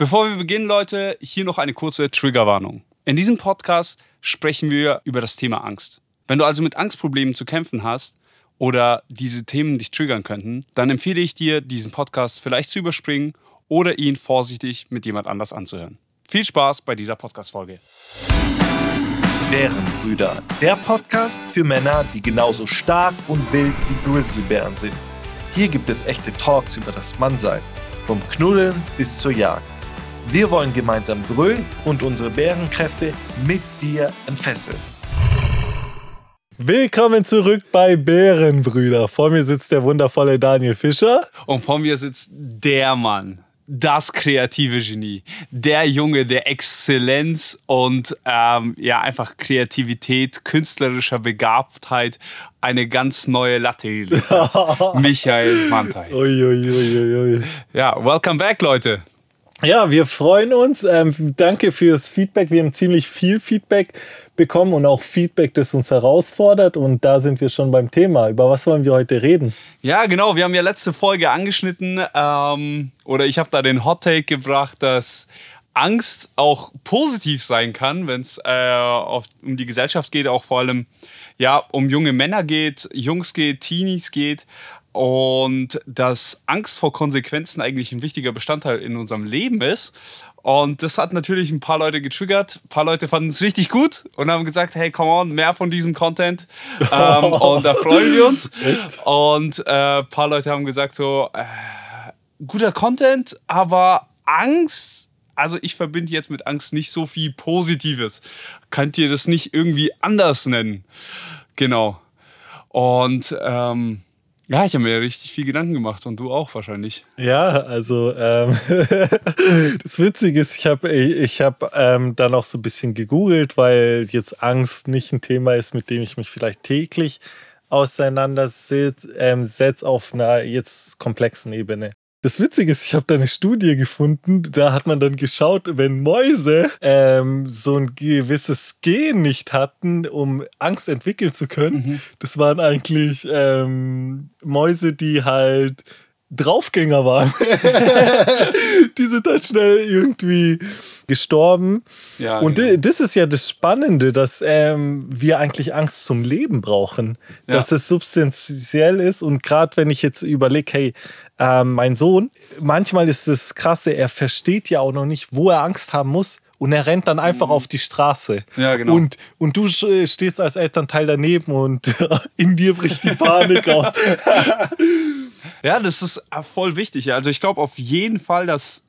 Bevor wir beginnen, Leute, hier noch eine kurze Triggerwarnung. In diesem Podcast sprechen wir über das Thema Angst. Wenn du also mit Angstproblemen zu kämpfen hast oder diese Themen dich triggern könnten, dann empfehle ich dir, diesen Podcast vielleicht zu überspringen oder ihn vorsichtig mit jemand anders anzuhören. Viel Spaß bei dieser Podcast-Folge. Bärenbrüder, der Podcast für Männer, die genauso stark und wild wie Grizzlybären sind. Hier gibt es echte Talks über das Mannsein, vom Knuddeln bis zur Jagd. Wir wollen gemeinsam brüllen und unsere Bärenkräfte mit dir entfesseln. Willkommen zurück bei Bärenbrüder. Vor mir sitzt der wundervolle Daniel Fischer. Und vor mir sitzt der Mann, das kreative Genie, der Junge der Exzellenz und ähm, ja einfach Kreativität, künstlerischer Begabtheit, eine ganz neue Latte. Michael Mantai. Uiuiuiui. Ja, welcome back, Leute. Ja, wir freuen uns. Ähm, danke fürs Feedback. Wir haben ziemlich viel Feedback bekommen und auch Feedback, das uns herausfordert. Und da sind wir schon beim Thema. Über was wollen wir heute reden? Ja, genau. Wir haben ja letzte Folge angeschnitten ähm, oder ich habe da den Hot Take gebracht, dass Angst auch positiv sein kann, wenn es äh, um die Gesellschaft geht, auch vor allem ja um junge Männer geht, Jungs geht, Teenies geht und dass Angst vor Konsequenzen eigentlich ein wichtiger Bestandteil in unserem Leben ist. Und das hat natürlich ein paar Leute getriggert. Ein paar Leute fanden es richtig gut und haben gesagt, hey, come on, mehr von diesem Content. ähm, und da freuen wir uns. Echt? Und äh, ein paar Leute haben gesagt, so, äh, guter Content, aber Angst, also ich verbinde jetzt mit Angst nicht so viel Positives. Könnt ihr das nicht irgendwie anders nennen? Genau. Und ähm, ja, ich habe mir richtig viel Gedanken gemacht und du auch wahrscheinlich. Ja, also ähm, das Witzige ist, ich habe ich hab, ähm, dann auch so ein bisschen gegoogelt, weil jetzt Angst nicht ein Thema ist, mit dem ich mich vielleicht täglich auseinandersetze ähm, auf einer jetzt komplexen Ebene. Das Witzige ist, ich habe da eine Studie gefunden, da hat man dann geschaut, wenn Mäuse ähm, so ein gewisses Gen nicht hatten, um Angst entwickeln zu können. Mhm. Das waren eigentlich ähm, Mäuse, die halt Draufgänger waren. die sind halt schnell irgendwie gestorben. Ja, Und genau. das ist ja das Spannende, dass ähm, wir eigentlich Angst zum Leben brauchen. Ja. Dass es substanziell ist. Und gerade wenn ich jetzt überlege, hey, ähm, mein Sohn, manchmal ist das Krasse, er versteht ja auch noch nicht, wo er Angst haben muss. Und er rennt dann einfach auf die Straße. Mhm. Ja, genau. Und, und du stehst als Elternteil daneben und in dir bricht die Panik aus. Ja, das ist äh, voll wichtig. Also ich glaube auf jeden Fall, dass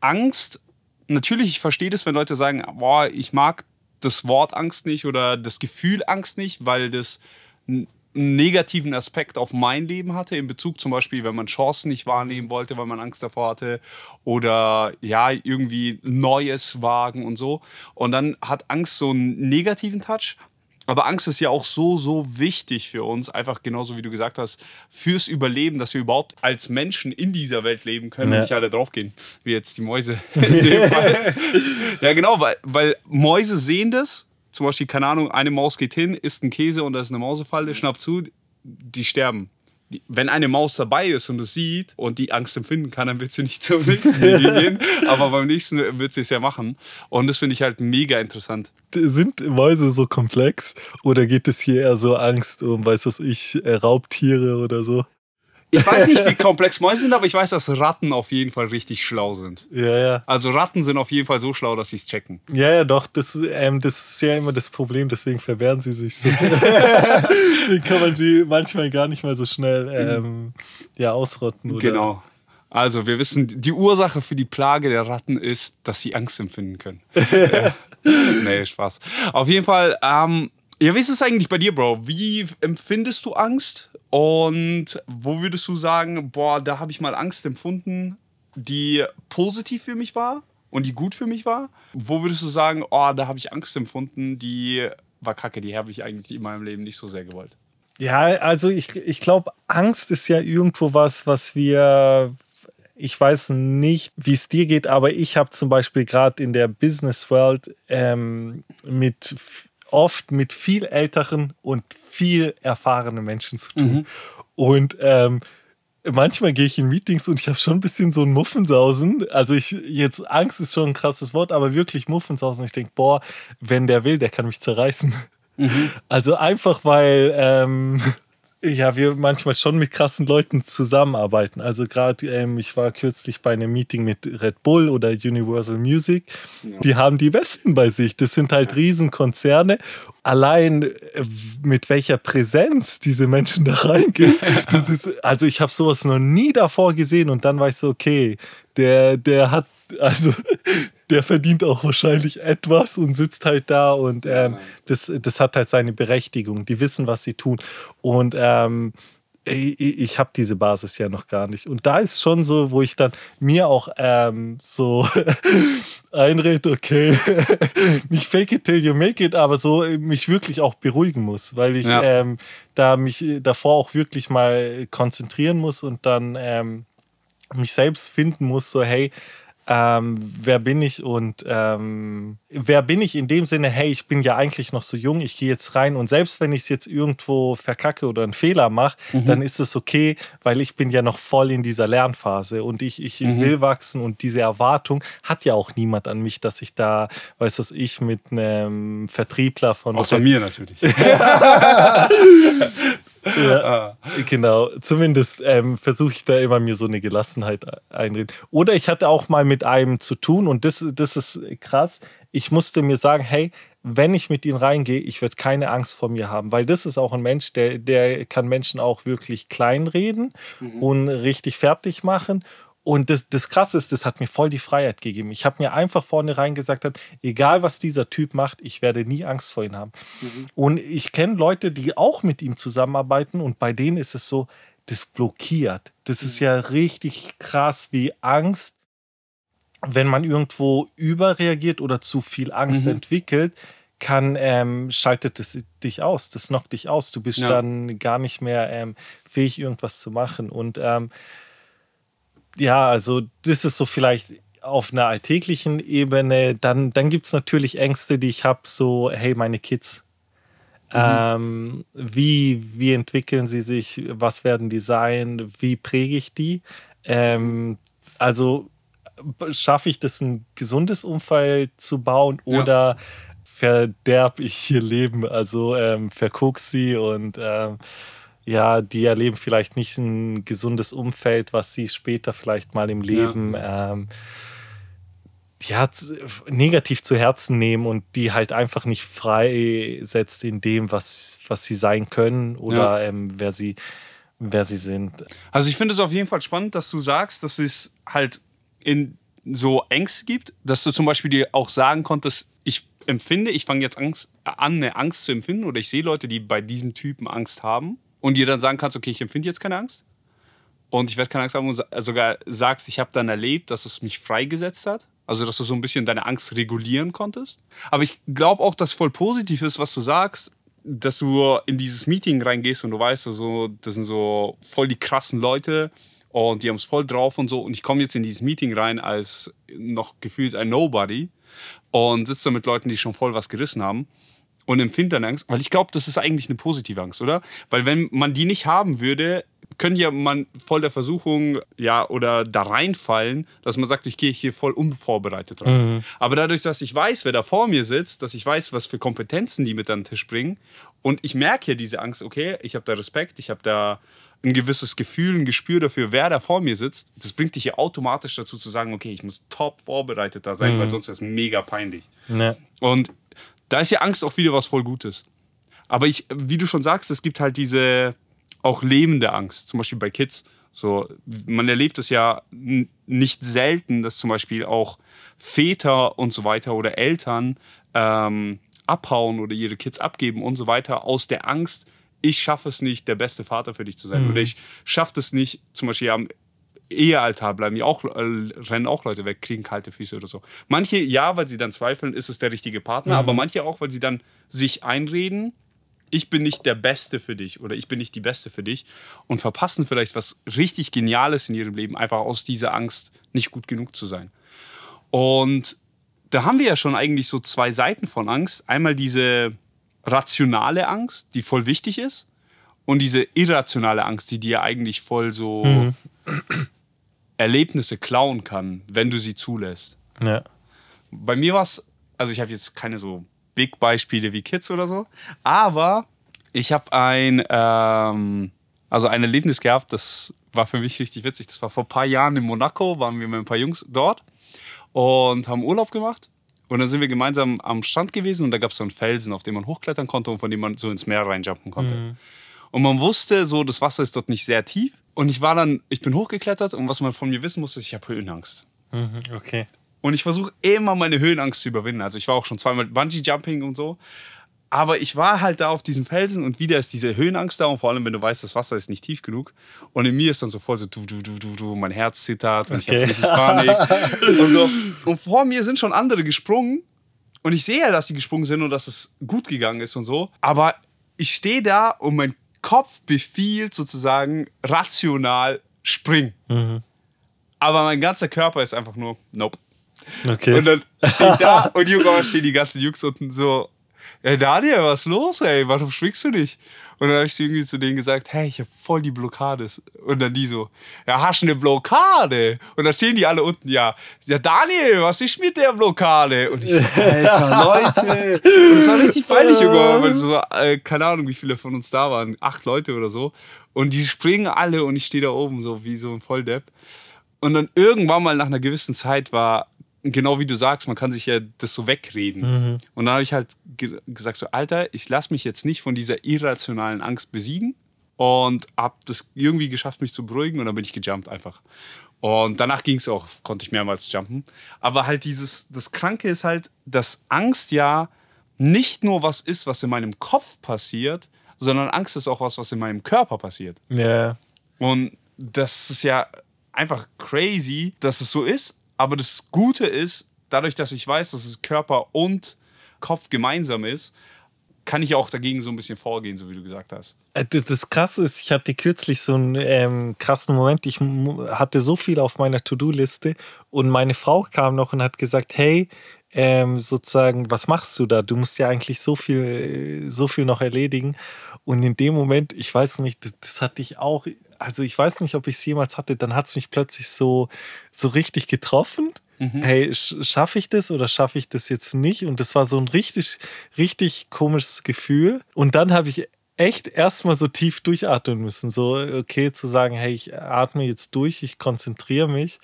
Angst, natürlich, ich verstehe das, wenn Leute sagen, boah, ich mag das Wort Angst nicht oder das Gefühl Angst nicht, weil das einen negativen Aspekt auf mein Leben hatte, in Bezug zum Beispiel, wenn man Chancen nicht wahrnehmen wollte, weil man Angst davor hatte oder ja, irgendwie Neues wagen und so. Und dann hat Angst so einen negativen Touch. Aber Angst ist ja auch so, so wichtig für uns, einfach genauso wie du gesagt hast, fürs Überleben, dass wir überhaupt als Menschen in dieser Welt leben können Ja. und nicht alle draufgehen, wie jetzt die Mäuse. ja, genau, weil, weil Mäuse sehen das. Zum Beispiel, keine Ahnung, eine Maus geht hin, isst einen Käse und da ist eine Mausefalle, schnappt zu, die sterben. Wenn eine Maus dabei ist und es sieht und die Angst empfinden kann, dann wird sie nicht zum nächsten gehen. Aber beim nächsten wird sie es ja machen. Und das finde ich halt mega interessant. Sind Mäuse so komplex oder geht es hier eher so Angst um, weiß was ich, äh, Raubtiere oder so? Ich weiß nicht, wie komplex Mäuse sind, aber ich weiß, dass Ratten auf jeden Fall richtig schlau sind. Ja, ja. Also Ratten sind auf jeden Fall so schlau, dass sie es checken. Ja, ja, doch, das, ähm, das ist ja immer das Problem, deswegen verwehren sie sich so. deswegen kann man sie manchmal gar nicht mal so schnell ähm, ja, ausrotten. Oder? Genau. Also wir wissen, die Ursache für die Plage der Ratten ist, dass sie Angst empfinden können. ja. Nee, Spaß. Auf jeden Fall, ähm, ja, wie ist es eigentlich bei dir, Bro? Wie empfindest du Angst? Und wo würdest du sagen, boah, da habe ich mal Angst empfunden, die positiv für mich war und die gut für mich war? Wo würdest du sagen, oh, da habe ich Angst empfunden, die war kacke, die habe ich eigentlich in meinem Leben nicht so sehr gewollt? Ja, also ich, ich glaube, Angst ist ja irgendwo was, was wir. Ich weiß nicht, wie es dir geht, aber ich habe zum Beispiel gerade in der Business World ähm, mit oft mit viel älteren und viel erfahrenen Menschen zu tun. Und ähm, manchmal gehe ich in Meetings und ich habe schon ein bisschen so ein Muffensausen. Also ich jetzt Angst ist schon ein krasses Wort, aber wirklich Muffensausen. Ich denke, boah, wenn der will, der kann mich zerreißen. Mhm. Also einfach weil ähm, ja, wir manchmal schon mit krassen Leuten zusammenarbeiten. Also gerade, ähm, ich war kürzlich bei einem Meeting mit Red Bull oder Universal Music. Ja. Die haben die Besten bei sich. Das sind halt ja. Riesenkonzerne. Allein äh, mit welcher Präsenz diese Menschen da reingehen. Das ist, also ich habe sowas noch nie davor gesehen und dann war ich so, okay, der, der hat also der verdient auch wahrscheinlich etwas und sitzt halt da und ähm, das, das hat halt seine Berechtigung. Die wissen, was sie tun. Und ähm, ich, ich habe diese Basis ja noch gar nicht. Und da ist schon so, wo ich dann mir auch ähm, so einrede, okay, nicht fake it till you make it, aber so mich wirklich auch beruhigen muss, weil ich ja. ähm, da mich davor auch wirklich mal konzentrieren muss und dann ähm, mich selbst finden muss, so hey, ähm, wer bin ich und ähm, wer bin ich in dem Sinne, hey, ich bin ja eigentlich noch so jung, ich gehe jetzt rein und selbst wenn ich es jetzt irgendwo verkacke oder einen Fehler mache, mhm. dann ist es okay, weil ich bin ja noch voll in dieser Lernphase und ich, ich mhm. will wachsen und diese Erwartung hat ja auch niemand an mich, dass ich da, weiß das ich, mit einem Vertriebler von... Außer mir natürlich. Ja, ah. Genau, zumindest ähm, versuche ich da immer mir so eine Gelassenheit einreden. Oder ich hatte auch mal mit einem zu tun und das, das ist krass. Ich musste mir sagen, hey, wenn ich mit ihm reingehe, ich werde keine Angst vor mir haben, weil das ist auch ein Mensch, der, der kann Menschen auch wirklich kleinreden mhm. und richtig fertig machen. Und das, das Krasse ist, das hat mir voll die Freiheit gegeben. Ich habe mir einfach vornherein gesagt, egal was dieser Typ macht, ich werde nie Angst vor ihm haben. Mhm. Und ich kenne Leute, die auch mit ihm zusammenarbeiten und bei denen ist es so, das blockiert. Das mhm. ist ja richtig krass wie Angst, wenn man irgendwo überreagiert oder zu viel Angst mhm. entwickelt, kann, ähm, schaltet es dich aus, das knockt dich aus. Du bist ja. dann gar nicht mehr ähm, fähig, irgendwas zu machen. Und ähm, ja, also das ist so vielleicht auf einer alltäglichen Ebene. Dann, dann gibt es natürlich Ängste, die ich habe, so, hey, meine Kids. Mhm. Ähm, wie, wie entwickeln sie sich? Was werden die sein? Wie präge ich die? Ähm, also schaffe ich das, ein gesundes Umfeld zu bauen oder ja. verderb ich ihr Leben? Also ähm, verguck sie und ähm, ja, die erleben vielleicht nicht ein gesundes Umfeld, was sie später vielleicht mal im Leben ja. Ähm, ja, negativ zu Herzen nehmen und die halt einfach nicht freisetzt in dem, was, was sie sein können oder ja. ähm, wer, sie, wer sie sind. Also ich finde es auf jeden Fall spannend, dass du sagst, dass es halt in so Ängste gibt, dass du zum Beispiel dir auch sagen konntest, ich empfinde, ich fange jetzt Angst, an, eine Angst zu empfinden oder ich sehe Leute, die bei diesem Typen Angst haben und dir dann sagen kannst, okay, ich empfinde jetzt keine Angst und ich werde keine Angst haben und sogar sagst, ich habe dann erlebt, dass es mich freigesetzt hat. Also, dass du so ein bisschen deine Angst regulieren konntest. Aber ich glaube auch, dass voll positiv ist, was du sagst, dass du in dieses Meeting reingehst und du weißt, also, das sind so voll die krassen Leute und die haben es voll drauf und so. Und ich komme jetzt in dieses Meeting rein als noch gefühlt ein Nobody und sitze da mit Leuten, die schon voll was gerissen haben und empfindet dann Angst, weil ich glaube, das ist eigentlich eine positive Angst, oder? Weil wenn man die nicht haben würde, können ja man voll der Versuchung, ja, oder da reinfallen, dass man sagt, ich gehe hier voll unvorbereitet rein. Mhm. Aber dadurch, dass ich weiß, wer da vor mir sitzt, dass ich weiß, was für Kompetenzen die mit an den Tisch bringen und ich merke ja diese Angst, okay, ich habe da Respekt, ich habe da ein gewisses Gefühl, ein Gespür dafür, wer da vor mir sitzt, das bringt dich ja automatisch dazu zu sagen, okay, ich muss top vorbereitet da sein, mhm. weil sonst ist es mega peinlich. Ne. Und da ist ja Angst auch wieder was voll Gutes. Aber ich, wie du schon sagst, es gibt halt diese auch lebende Angst, zum Beispiel bei Kids. So, man erlebt es ja nicht selten, dass zum Beispiel auch Väter und so weiter oder Eltern ähm, abhauen oder ihre Kids abgeben und so weiter aus der Angst, ich schaffe es nicht, der beste Vater für dich zu sein. Mhm. Oder ich schaffe es nicht, zum Beispiel am Ehealtar bleiben ja auch, äh, rennen auch Leute weg, kriegen kalte Füße oder so. Manche ja, weil sie dann zweifeln, ist es der richtige Partner, mhm. aber manche auch, weil sie dann sich einreden, ich bin nicht der Beste für dich oder ich bin nicht die Beste für dich und verpassen vielleicht was richtig Geniales in ihrem Leben, einfach aus dieser Angst, nicht gut genug zu sein. Und da haben wir ja schon eigentlich so zwei Seiten von Angst. Einmal diese rationale Angst, die voll wichtig ist und diese irrationale Angst, die dir eigentlich voll so Mhm. Erlebnisse klauen kann, wenn du sie zulässt. Ja. Bei mir war es, also ich habe jetzt keine so Big-Beispiele wie Kids oder so, aber ich habe ein, ähm, also ein Erlebnis gehabt, das war für mich richtig witzig. Das war vor ein paar Jahren in Monaco, waren wir mit ein paar Jungs dort und haben Urlaub gemacht. Und dann sind wir gemeinsam am Strand gewesen und da gab es so einen Felsen, auf dem man hochklettern konnte und von dem man so ins Meer reinjumpen konnte. Und man wusste so, das Wasser ist dort nicht sehr tief. Und ich war dann, ich bin hochgeklettert und was man von mir wissen musste, ist, ich habe Höhenangst. Mhm, okay. Und ich versuche immer meine Höhenangst zu überwinden. Also ich war auch schon zweimal Bungee-Jumping und so. Aber ich war halt da auf diesem Felsen und wieder ist diese Höhenangst da und vor allem, wenn du weißt, das Wasser ist nicht tief genug. Und in mir ist dann so voll so, du, du, du, du, du, mein Herz zittert und Okay. ich habe Panik. und, so. und vor mir sind schon andere gesprungen und ich sehe ja, dass die gesprungen sind und dass es gut gegangen ist und so. Aber ich stehe da und mein Kopf befiehlt sozusagen rational, spring. Aber mein ganzer Körper ist einfach nur, nope. Okay. Und dann stehe ich da und irgendwann stehen die ganzen Jungs unten so, ey Daniel, was ist los, ey? Warum schwingst du nicht? Und dann habe ich irgendwie zu denen gesagt, hey, ich habe voll die Blockade. Und dann die so, ja, hast du eine Blockade? Und dann stehen die alle unten, ja, ja, Daniel, was ist mit der Blockade? Und ich so, Alter, Leute. Und es war richtig peinlich, Junge, weil so, äh, keine Ahnung, wie viele von uns da waren, acht Leute oder so. Und die springen alle und ich stehe da oben so wie so ein Volldepp. Und dann irgendwann mal nach einer gewissen Zeit war, genau wie du sagst, man kann sich ja das so wegreden. Und dann habe ich halt ge gesagt, so, Alter, ich lasse mich jetzt nicht von dieser irrationalen Angst besiegen. Und habe das irgendwie geschafft, mich zu beruhigen. Und dann bin ich gejumpt einfach. Und danach ging es auch, konnte ich mehrmals jumpen. Aber halt dieses, das Kranke ist halt, dass Angst ja nicht nur was ist, was in meinem Kopf passiert, sondern Angst ist auch was, was in meinem Körper passiert. Ja. Und das ist ja einfach crazy, dass es so ist. Aber das Gute ist, dadurch, dass ich weiß, dass es Körper und Kopf gemeinsam ist, kann ich auch dagegen so ein bisschen vorgehen, so wie du gesagt hast. Äh, Das Krasse ist, ich hatte kürzlich so einen ähm, krassen Moment. Ich hatte so viel auf meiner To-Do-Liste und meine Frau kam noch und hat gesagt: Hey, ähm, sozusagen, was machst du da? Du musst ja eigentlich so viel, äh, so viel noch erledigen. Und in dem Moment, ich weiß nicht, das, das hatte ich auch. Also ich weiß nicht, ob ich es jemals hatte. Dann hat es mich plötzlich so, so richtig getroffen. Hey, sch- schaffe ich das oder schaffe ich das jetzt nicht? Und das war so ein richtig, richtig komisches Gefühl. Und dann habe ich echt erstmal so tief durchatmen müssen. So, okay, zu sagen, hey, ich atme jetzt durch, ich konzentriere mich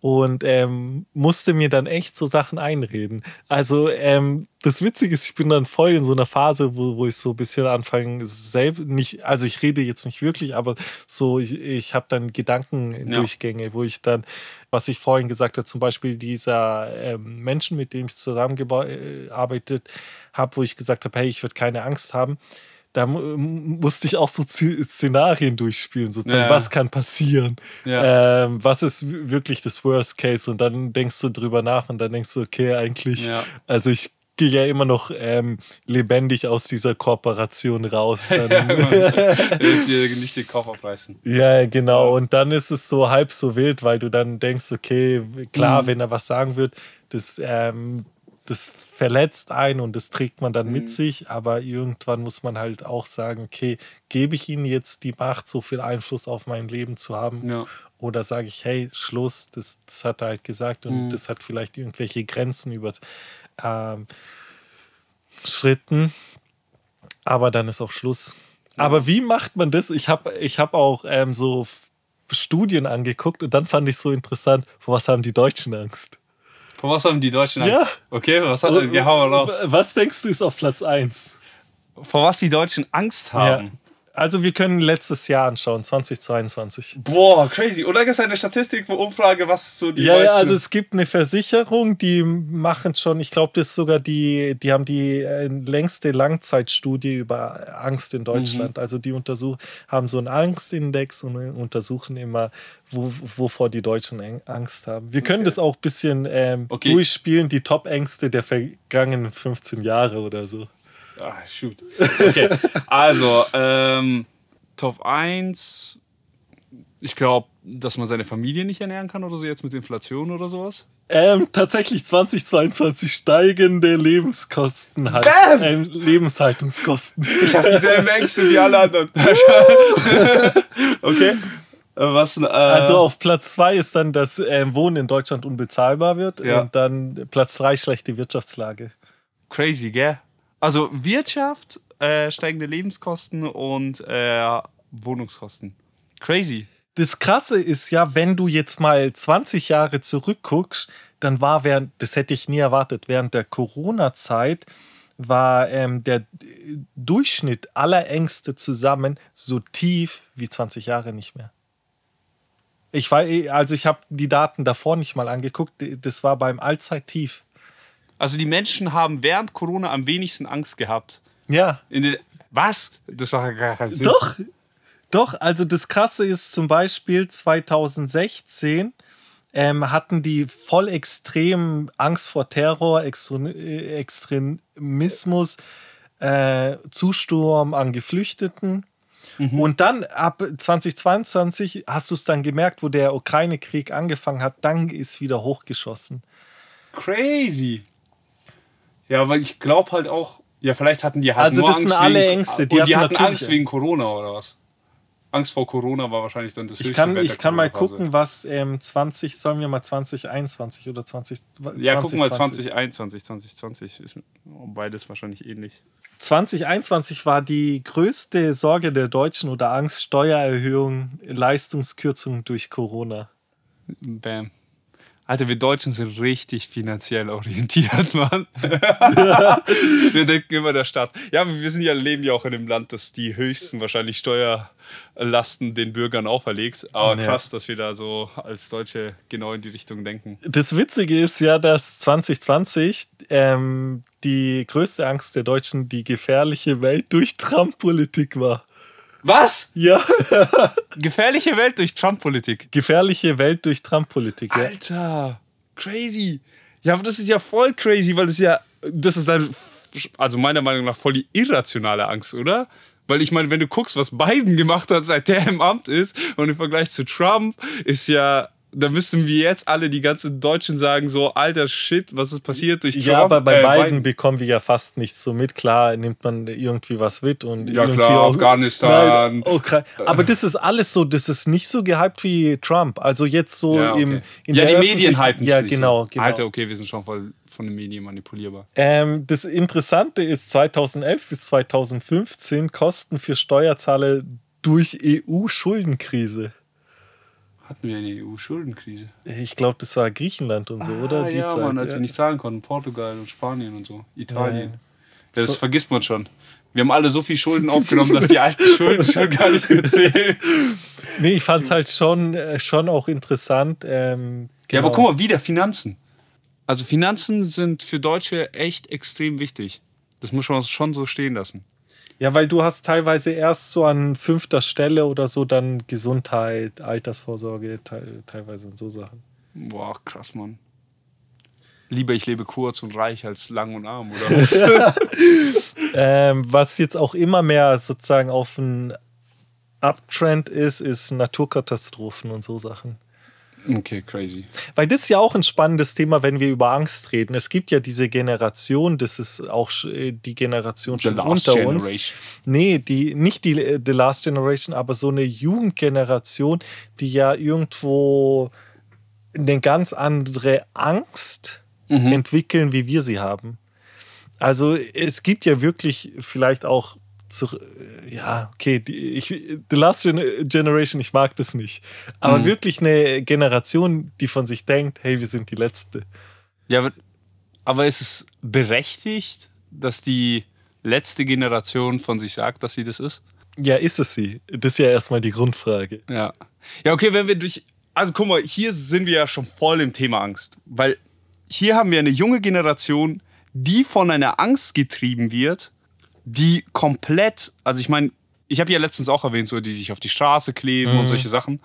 und ähm, musste mir dann echt so Sachen einreden. Also, ähm, das Witzige ist, ich bin dann voll in so einer Phase, wo, wo ich so ein bisschen anfange, selbst nicht, also ich rede jetzt nicht wirklich, aber so, ich, ich habe dann Gedankendurchgänge, wo ich dann, was ich vorhin gesagt habe, zum Beispiel dieser ähm, Menschen, mit dem ich zusammengearbeitet habe, wo ich gesagt habe, hey, ich würde keine Angst haben da mu- musste ich auch so Szenarien durchspielen, sozusagen, Ja. was kann passieren, Ja. ähm, was ist wirklich das Worst Case und dann denkst du drüber nach und dann denkst du, okay, eigentlich, Ja. also ich gehe ja immer noch ähm, lebendig aus dieser Kooperation raus. Dann, nicht den Kopf aufreißen. ja, genau. Und dann ist es so halb so wild, weil du dann denkst, okay, klar, Mhm. wenn er was sagen wird, das, ähm, das verletzt einen und das trägt man dann Mhm. mit sich, aber irgendwann muss man halt auch sagen, okay, gebe ich ihm jetzt die Macht, so viel Einfluss auf mein Leben zu haben? Ja. Oder sage ich, hey, Schluss, das, das hat er halt gesagt und Mhm. das hat vielleicht irgendwelche Grenzen über ähm, Schritten, aber dann ist auch Schluss. Aber wie macht man das? Ich habe ich hab auch ähm, so Studien angeguckt und dann fand ich so interessant, vor was haben die Deutschen Angst? Vor was haben die Deutschen Angst? Ja. Okay, was hat, ja, hau raus. Was denkst du ist auf Platz 1? Vor was die Deutschen Angst haben? Also wir können letztes Jahr anschauen, 2022. Boah, crazy. Oder gibt es eine Statistik, wo Umfrage, was so die Ja, ja, meisten- also es gibt eine Versicherung, die machen schon, ich glaube, das ist sogar die, die haben die äh, längste Langzeitstudie über Angst in Deutschland. Mhm. Also die untersuchen, haben so einen Angstindex und untersuchen immer, wo, wovor die Deutschen Angst haben. Wir können Okay. das auch ein bisschen ähm, Okay. durchspielen, die Top-Ängste der vergangenen 15 Jahre oder so. Ah, shoot. Okay, also, ähm, Top 1, ich glaube, dass man seine Familie nicht ernähren kann oder so jetzt mit Inflation oder sowas? Ähm, tatsächlich 2022 steigende Lebenskosten halt. Ähm, Lebenshaltungskosten. Ich habe dieselben Ängste wie alle anderen. okay. Äh, Was, äh, Also auf Platz 2 ist dann, dass ähm, Wohnen in Deutschland unbezahlbar wird. Ja. Und dann Platz 3 schlechte Wirtschaftslage. crazy, gell? Also Wirtschaft, äh, steigende Lebenskosten und äh, Wohnungskosten. Crazy. Das Krasse ist ja, wenn du jetzt mal 20 Jahre zurückguckst, dann war während, das hätte ich nie erwartet, während der Corona-Zeit war ähm, der äh, Durchschnitt aller Ängste zusammen so tief wie 20 Jahre nicht mehr. Ich war, also ich habe die Daten davor nicht mal angeguckt, das war beim Allzeittief. Also die Menschen haben während Corona am wenigsten Angst gehabt. Ja, In den, was? Das war gar kein Sinn. Doch, doch. Also das Krasse ist zum Beispiel 2016 ähm, hatten die voll extrem Angst vor Terror, äh, Extremismus, äh, Zusturm an Geflüchteten. Und dann ab 2022 hast du es dann gemerkt, wo der Ukraine-Krieg angefangen hat, dann ist wieder hochgeschossen. Crazy. Ja, weil ich glaube halt auch, ja, vielleicht hatten die halt Also nur das Angst sind alle wegen, Ängste, die und die hatten hatten Angst wegen Corona oder was? Angst vor Corona war wahrscheinlich dann das Ich höchste kann, Wert ich kann mal gucken, was ähm, 20, sollen wir mal 2021 oder 20, Ja, guck mal, 2020. 2021, 2020 ist beides wahrscheinlich ähnlich. 2021 war die größte Sorge der Deutschen oder Angst Steuererhöhung, Leistungskürzung durch Corona. Bam. Alter, wir Deutschen sind richtig finanziell orientiert, Mann. wir denken immer der Staat. Ja, wir sind ja, leben ja auch in einem Land, das die höchsten wahrscheinlich Steuerlasten den Bürgern auferlegt. Aber Ja. krass, dass wir da so als Deutsche genau in die Richtung denken. Das Witzige ist ja, dass 2020 ähm, die größte Angst der Deutschen die gefährliche Welt durch Trump-Politik war. Was? Ja, Gefährliche Welt durch Trump-Politik. gefährliche Welt durch Trump-Politik. Ja. Alter, crazy. Ja, aber das ist ja voll crazy, weil das ja, das ist dann, also meiner Meinung nach voll die irrationale Angst, oder? Weil ich meine, wenn du guckst, was Biden gemacht hat, seit der im Amt ist, und im Vergleich zu Trump, ist ja, da müssten wir jetzt alle, die ganzen Deutschen sagen, so, alter Shit, was ist passiert durch Trump? Ja, aber bei Äh, Biden bekommen wir ja fast nichts so mit. Klar nimmt man irgendwie was mit und Ja, irgendwie klar, auch- Afghanistan. Nein, Ukra- aber das ist alles so, das ist nicht so gehypt wie Trump. Also jetzt so Ja, okay. im in ja der die Medien halten Ja, genau, genau. Alter, okay, wir sind schon voll von den Medien manipulierbar. Ähm, das Interessante ist, 2011 bis 2015 Kosten für Steuerzahler durch EU-Schuldenkrise. Hatten wir eine EU-Schuldenkrise? Ich glaube, das war Griechenland und so, oder? Ah, Die ja, Zeit, Mann, als ja. nicht zahlen konnten. Portugal und Spanien und so. Italien. Ja. Das So- vergisst man schon. Wir haben alle so viel Schulden aufgenommen, dass die alten Schulden schon gar nicht mehr zählen. Nee, ich fand es halt schon, äh, schon auch interessant. Ähm, Ja, aber genau. guck mal, wieder Finanzen. Also Finanzen sind für Deutsche echt extrem wichtig. Das muss man schon so stehen lassen. Ja, weil du hast teilweise erst so an fünfter Stelle oder so dann Gesundheit, Altersvorsorge, te teilweise und so Sachen. Boah, krass, Mann. Lieber ich lebe kurz und reich als lang und arm, oder was? Ähm, was jetzt auch immer mehr sozusagen auf ein Uptrend ist, ist Naturkatastrophen und so Sachen. Okay, crazy. Weil das ist ja auch ein spannendes Thema, wenn wir über Angst reden. Es gibt ja diese Generation, das ist auch äh, die Generation The schon last unter uns. generation. Nee, die, nicht die äh, The Last Generation, aber so eine Jugendgeneration, die ja irgendwo eine ganz andere Angst Mhm. entwickeln, wie wir sie haben. Also es gibt ja wirklich vielleicht auch zu, ja, okay, die, ich, The Last Gen- Generation, ich mag das nicht. Aber Mhm. wirklich eine Generation, die von sich denkt, hey, wir sind die Letzte. Ja, aber, aber ist es berechtigt, dass die letzte Generation von sich sagt, dass sie das ist? Ja, ist es sie? Das ist ja erstmal die Grundfrage. Ja. Ja, okay, wenn wir durch. Also guck mal, hier sind wir ja schon voll im Thema Angst. Weil hier haben wir eine junge Generation, die von einer Angst getrieben wird, die komplett. Also ich meine, ich habe ja letztens auch erwähnt, so die sich auf die Straße kleben und solche Sachen.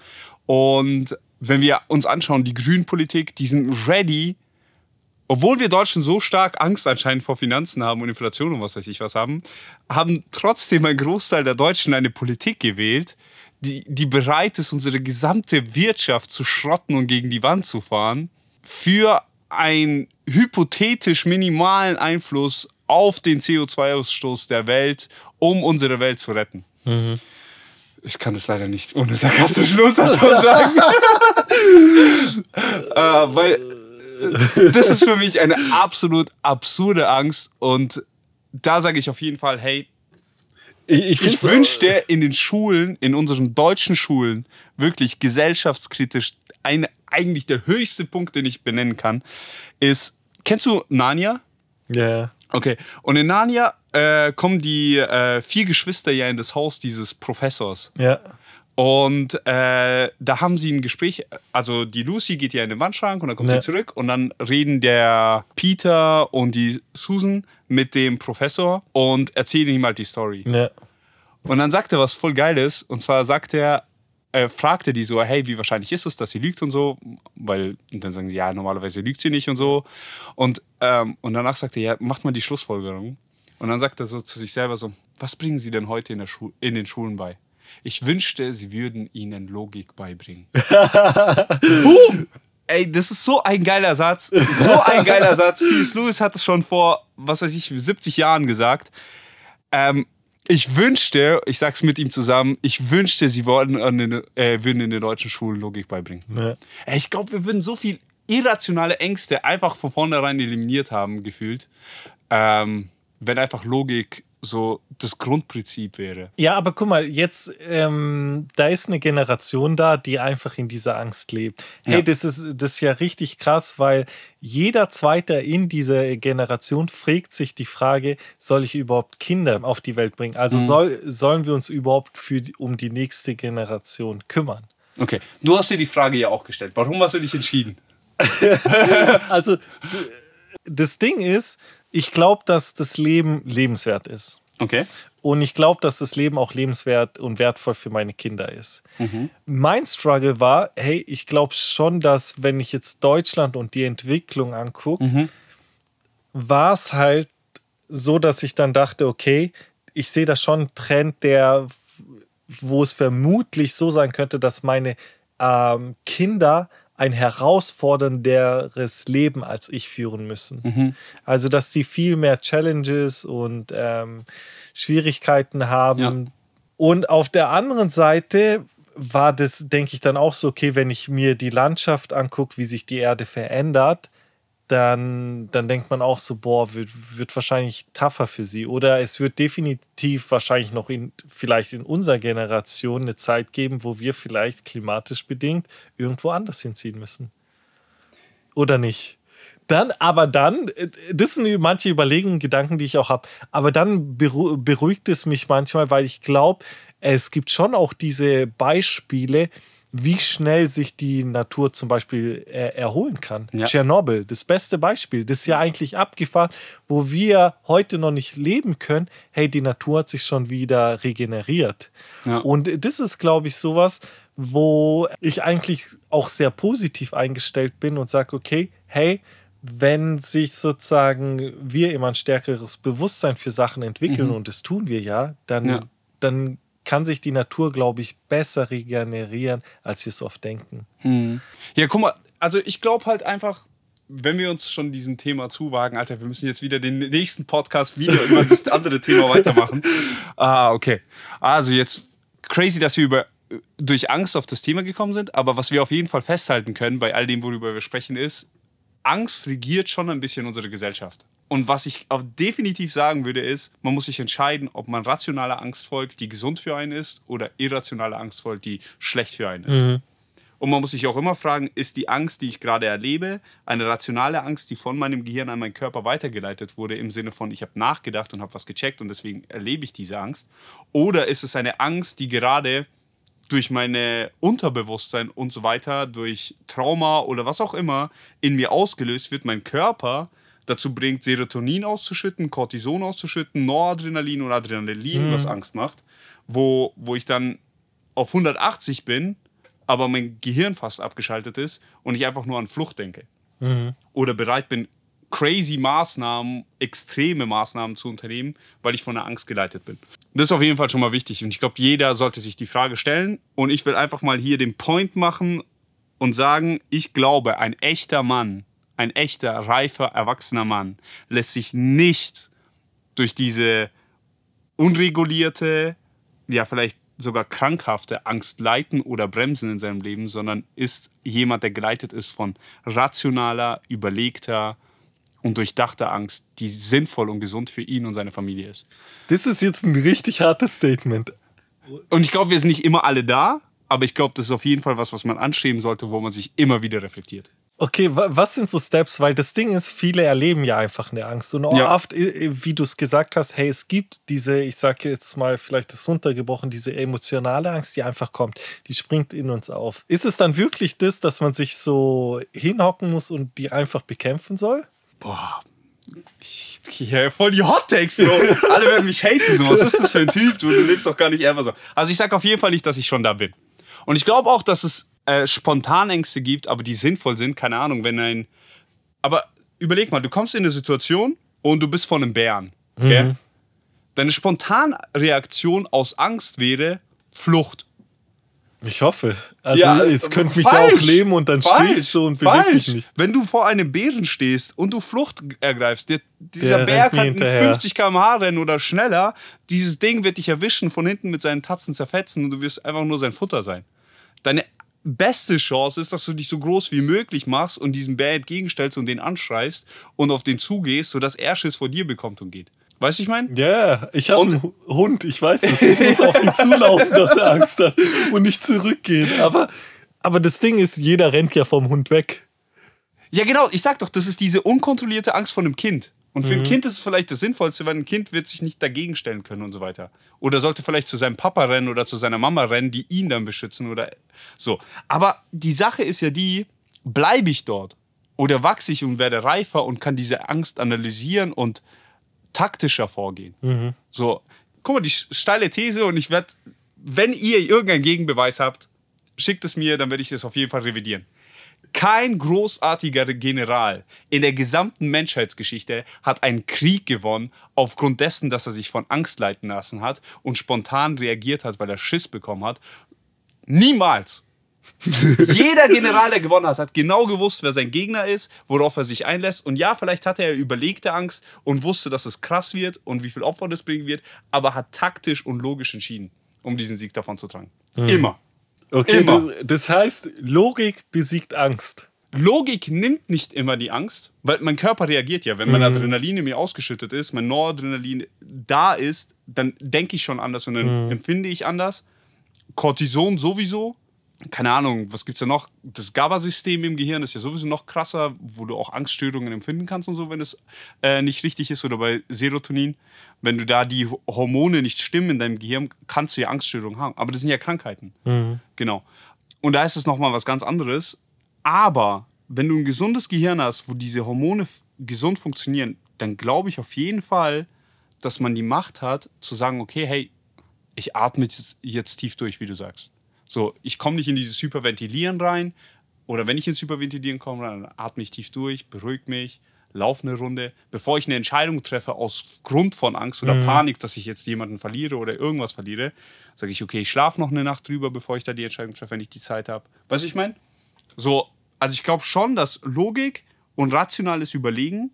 Und wenn wir uns anschauen, die Grünpolitik, die sind ready, obwohl wir Deutschen so stark Angst anscheinend vor Finanzen haben und Inflation und was weiß ich was haben, haben trotzdem ein Großteil der Deutschen eine Politik gewählt, die, die bereit ist, unsere gesamte Wirtschaft zu schrotten und gegen die Wand zu fahren, für einen hypothetisch minimalen Einfluss auf den CO2-Ausstoß der Welt, um unsere Welt zu retten. Ich kann das leider nicht ohne sarkastischen Unterton sagen. äh, weil äh, das ist für mich eine absolut absurde Angst und da sage ich auf jeden Fall, hey, Ich, ich find's- wünschte in den Schulen, in unseren deutschen Schulen, wirklich gesellschaftskritisch, eine, eigentlich der höchste Punkt, den ich benennen kann, ist, kennst du Narnia? Ja. Okay, und in Narnia äh, kommen die äh, vier Geschwister ja in das Haus dieses Professors. Ja. Und äh, da haben sie ein Gespräch, also die Lucy geht ja in den Wandschrank und dann kommt Ja. sie zurück und dann reden der Peter und die Susan mit dem Professor und erzählen ihm halt die Story. Ja. Und dann sagt er was voll Geiles. Und zwar sagt er, äh, fragte die so, hey, wie wahrscheinlich ist es, dass sie lügt und so? Weil, und dann sagen sie, ja, normalerweise lügt sie nicht und so. Und, ähm, und danach sagt er, ja, macht mal die Schlussfolgerung. Und dann sagt er so zu sich selber so, was bringen sie denn heute in, der Schu in den Schulen bei? Ich wünschte, sie würden ihnen Logik beibringen. Boom! Ey, das ist so ein geiler Satz. So ein geiler Satz. C.S. Lewis hat es schon vor, was weiß ich, 70 Jahren gesagt. Ähm, ich wünschte, ich sag's mit ihm zusammen, ich wünschte, sie wollten an den, äh, würden in den deutschen Schulen Logik beibringen. Ja. Ey, Ich glaube, wir würden so viel irrationale Ängste einfach von vornherein eliminiert haben, gefühlt, ähm, wenn einfach Logik so das Grundprinzip wäre. Ja, aber guck mal, jetzt, ähm, da ist eine Generation da, die einfach in dieser Angst lebt. Hey, Ja. das, ist, das ist ja richtig krass, weil jeder Zweite in dieser Generation fragt sich die Frage, soll ich überhaupt Kinder auf die Welt bringen? Also soll, sollen wir uns überhaupt für, um die nächste Generation kümmern? Okay, du hast dir die Frage ja auch gestellt. Warum hast du dich entschieden? Also, das Ding ist, ich glaube, dass das Leben lebenswert ist. Okay. Und ich glaube, dass das Leben auch lebenswert und wertvoll für meine Kinder ist. Mein Struggle war, hey, ich glaube schon, dass wenn ich jetzt Deutschland und die Entwicklung angucke, war es halt so, dass ich dann dachte, okay, ich sehe da schon einen Trend, der, wo es vermutlich so sein könnte, dass meine ähm, Kinder ein herausfordernderes Leben als ich führen müssen. Also, dass die viel mehr Challenges und ähm, Schwierigkeiten haben. Ja. Und auf der anderen Seite war das, denke ich, dann auch so, okay, wenn ich mir die Landschaft angucke, wie sich die Erde verändert, dann, dann denkt man auch so, boah, wird, wird wahrscheinlich tougher für sie. Oder es wird definitiv wahrscheinlich noch in, vielleicht in unserer Generation eine Zeit geben, wo wir vielleicht klimatisch bedingt irgendwo anders hinziehen müssen. Oder nicht? Dann, aber dann, äh, das sind manche Überlegungen, Gedanken, die ich auch habe, aber dann beru beruhigt es mich manchmal, weil ich glaube, es gibt schon auch diese Beispiele, wie schnell sich die Natur zum Beispiel äh, erholen kann. Ja. Tschernobyl, das beste Beispiel. Das ist ja eigentlich abgefahren, wo wir heute noch nicht leben können. Hey, die Natur hat sich schon wieder regeneriert. Ja. Und das ist, glaube ich, sowas, wo ich eigentlich auch sehr positiv eingestellt bin und sage, okay, hey, wenn sich sozusagen wir immer ein stärkeres Bewusstsein für Sachen entwickeln, und das tun wir ja, dann, Ja. dann kann sich die Natur, glaube ich, besser regenerieren, als wir es oft denken. Ja, guck mal, also ich glaube halt einfach, wenn wir uns schon diesem Thema zuwagen, Alter, wir müssen jetzt wieder den nächsten Podcast wieder über das andere Thema weitermachen. Ah, okay. Also jetzt crazy, dass wir über durch Angst auf das Thema gekommen sind, aber was wir auf jeden Fall festhalten können bei all dem, worüber wir sprechen, ist, Angst regiert schon ein bisschen unsere Gesellschaft. Und was ich auch definitiv sagen würde, ist, man muss sich entscheiden, ob man rationaler Angst folgt, die gesund für einen ist, oder irrationaler Angst folgt, die schlecht für einen ist. Und man muss sich auch immer fragen, ist die Angst, die ich gerade erlebe, eine rationale Angst, die von meinem Gehirn an meinen Körper weitergeleitet wurde, im Sinne von, ich habe nachgedacht und habe was gecheckt und deswegen erlebe ich diese Angst? Oder ist es eine Angst, die gerade durch meine Unterbewusstsein und so weiter, durch Trauma oder was auch immer in mir ausgelöst wird, mein Körper dazu bringt, Serotonin auszuschütten, Cortison auszuschütten, Noradrenalin oder Adrenalin, was Angst macht, wo, wo ich dann auf 180 bin, aber mein Gehirn fast abgeschaltet ist und ich einfach nur an Flucht denke. Oder bereit bin, crazy Maßnahmen, extreme Maßnahmen zu unternehmen, weil ich von der Angst geleitet bin. Das ist auf jeden Fall schon mal wichtig. Und ich glaube, jeder sollte sich die Frage stellen. Und ich will einfach mal hier den Point machen und sagen, ich glaube, ein echter Mann, ein echter, reifer, erwachsener Mann lässt sich nicht durch diese unregulierte, ja vielleicht sogar krankhafte Angst leiten oder bremsen in seinem Leben, sondern ist jemand, der geleitet ist von rationaler, überlegter und durchdachter Angst, die sinnvoll und gesund für ihn und seine Familie ist. Das ist jetzt ein richtig hartes Statement. Und ich glaube, wir sind nicht immer alle da, aber ich glaube, das ist auf jeden Fall was, was man anstreben sollte, wo man sich immer wieder reflektiert. Okay, was sind so Steps? Weil das Ding ist, viele erleben ja einfach eine Angst. Und Ja. oft, wie du es gesagt hast, hey, es gibt diese, ich sage jetzt mal, vielleicht ist runtergebrochen, diese emotionale Angst, die einfach kommt. Die springt in uns auf. Ist es dann wirklich das, dass man sich so hinhocken muss und die einfach bekämpfen soll? Boah. Ich, hier, voll die Hot Takes, Bro. Alle werden mich haten. So. Was ist das für ein Typ? Du, lebst doch gar nicht einfach so. Also ich sag auf jeden Fall nicht, dass ich schon da bin. Und ich glaube auch, dass es äh, Spontanängste gibt, aber die sinnvoll sind. Keine Ahnung, wenn ein. Aber überleg mal, du kommst in eine Situation und du bist vor einem Bären. Okay? Deine Spontanreaktion aus Angst wäre Flucht. Ich hoffe. Also Ja, es könnte mich falsch, auch leben und dann falsch, so und bewege mich falsch. nicht. Wenn du vor einem Bären stehst und du Flucht ergreifst, der, dieser Der Bär kann mit hinterher. 50 km/h rennen oder schneller. Dieses Ding wird dich erwischen, von hinten mit seinen Tatzen zerfetzen und du wirst einfach nur sein Futter sein. Deine beste Chance ist, dass du dich so groß wie möglich machst und diesem Bär entgegenstellst und den anschreist und auf den zugehst, sodass er Schiss vor dir bekommt und geht. Weißt du, ich meine? Ja, ich habe einen Hund, ich weiß es. Ich muss auf ihn zulaufen, dass er Angst hat und nicht zurückgehen. Aber, aber das Ding ist, jeder rennt ja vom Hund weg. Ja, genau. Ich sag doch, das ist diese unkontrollierte Angst von einem Kind. Und für Mhm. ein Kind ist es vielleicht das Sinnvollste, weil ein Kind wird sich nicht dagegen stellen können und so weiter. Oder sollte vielleicht zu seinem Papa rennen oder zu seiner Mama rennen, die ihn dann beschützen oder so. Aber die Sache ist ja die, bleibe ich dort oder wachse ich und werde reifer und kann diese Angst analysieren und taktischer vorgehen. So, guck mal, die steile These und ich werde, wenn ihr irgendeinen Gegenbeweis habt, schickt es mir, dann werde ich das auf jeden Fall revidieren. Kein großartiger General in der gesamten Menschheitsgeschichte hat einen Krieg gewonnen, aufgrund dessen, dass er sich von Angst leiten lassen hat und spontan reagiert hat, weil er Schiss bekommen hat. Niemals. Jeder General, der gewonnen hat, hat genau gewusst, wer sein Gegner ist, worauf er sich einlässt. Und ja, vielleicht hatte er überlegte Angst und wusste, dass es krass wird und wie viel Opfer das bringen wird, aber hat taktisch und logisch entschieden, um diesen Sieg davon zu tragen. Immer. Okay, Immer. das, das heißt, Logik besiegt Angst. Logik nimmt nicht immer die Angst, weil mein Körper reagiert ja. Wenn mein Adrenalin in mir ausgeschüttet ist, mein Noradrenalin da ist, dann denke ich schon anders und dann empfinde ich anders. Cortison sowieso. Keine Ahnung, was gibt's da noch? Das GABA-System im Gehirn ist ja sowieso noch krasser, wo du auch Angststörungen empfinden kannst und so, wenn es äh, nicht richtig ist. Oder bei Serotonin. Wenn du da die Hormone nicht stimmen in deinem Gehirn, kannst du ja Angststörungen haben. Aber das sind ja Krankheiten. Genau. Und da ist es nochmal was ganz anderes. Aber wenn du ein gesundes Gehirn hast, wo diese Hormone gesund funktionieren, dann glaube ich auf jeden Fall, dass man die Macht hat, zu sagen, okay, hey, ich atme jetzt, jetzt tief durch, wie du sagst. So, ich komme nicht in dieses Hyperventilieren rein. Oder wenn ich ins Hyperventilieren komme, dann atme ich tief durch, beruhige mich, laufe eine Runde, bevor ich eine Entscheidung treffe aus Grund von Angst oder Panik, dass ich jetzt jemanden verliere oder irgendwas verliere, sage ich, okay, ich schlafe noch eine Nacht drüber, bevor ich da die Entscheidung treffe, wenn ich die Zeit habe. Weißt du, ich meine? So, also ich glaube schon, dass Logik und rationales Überlegen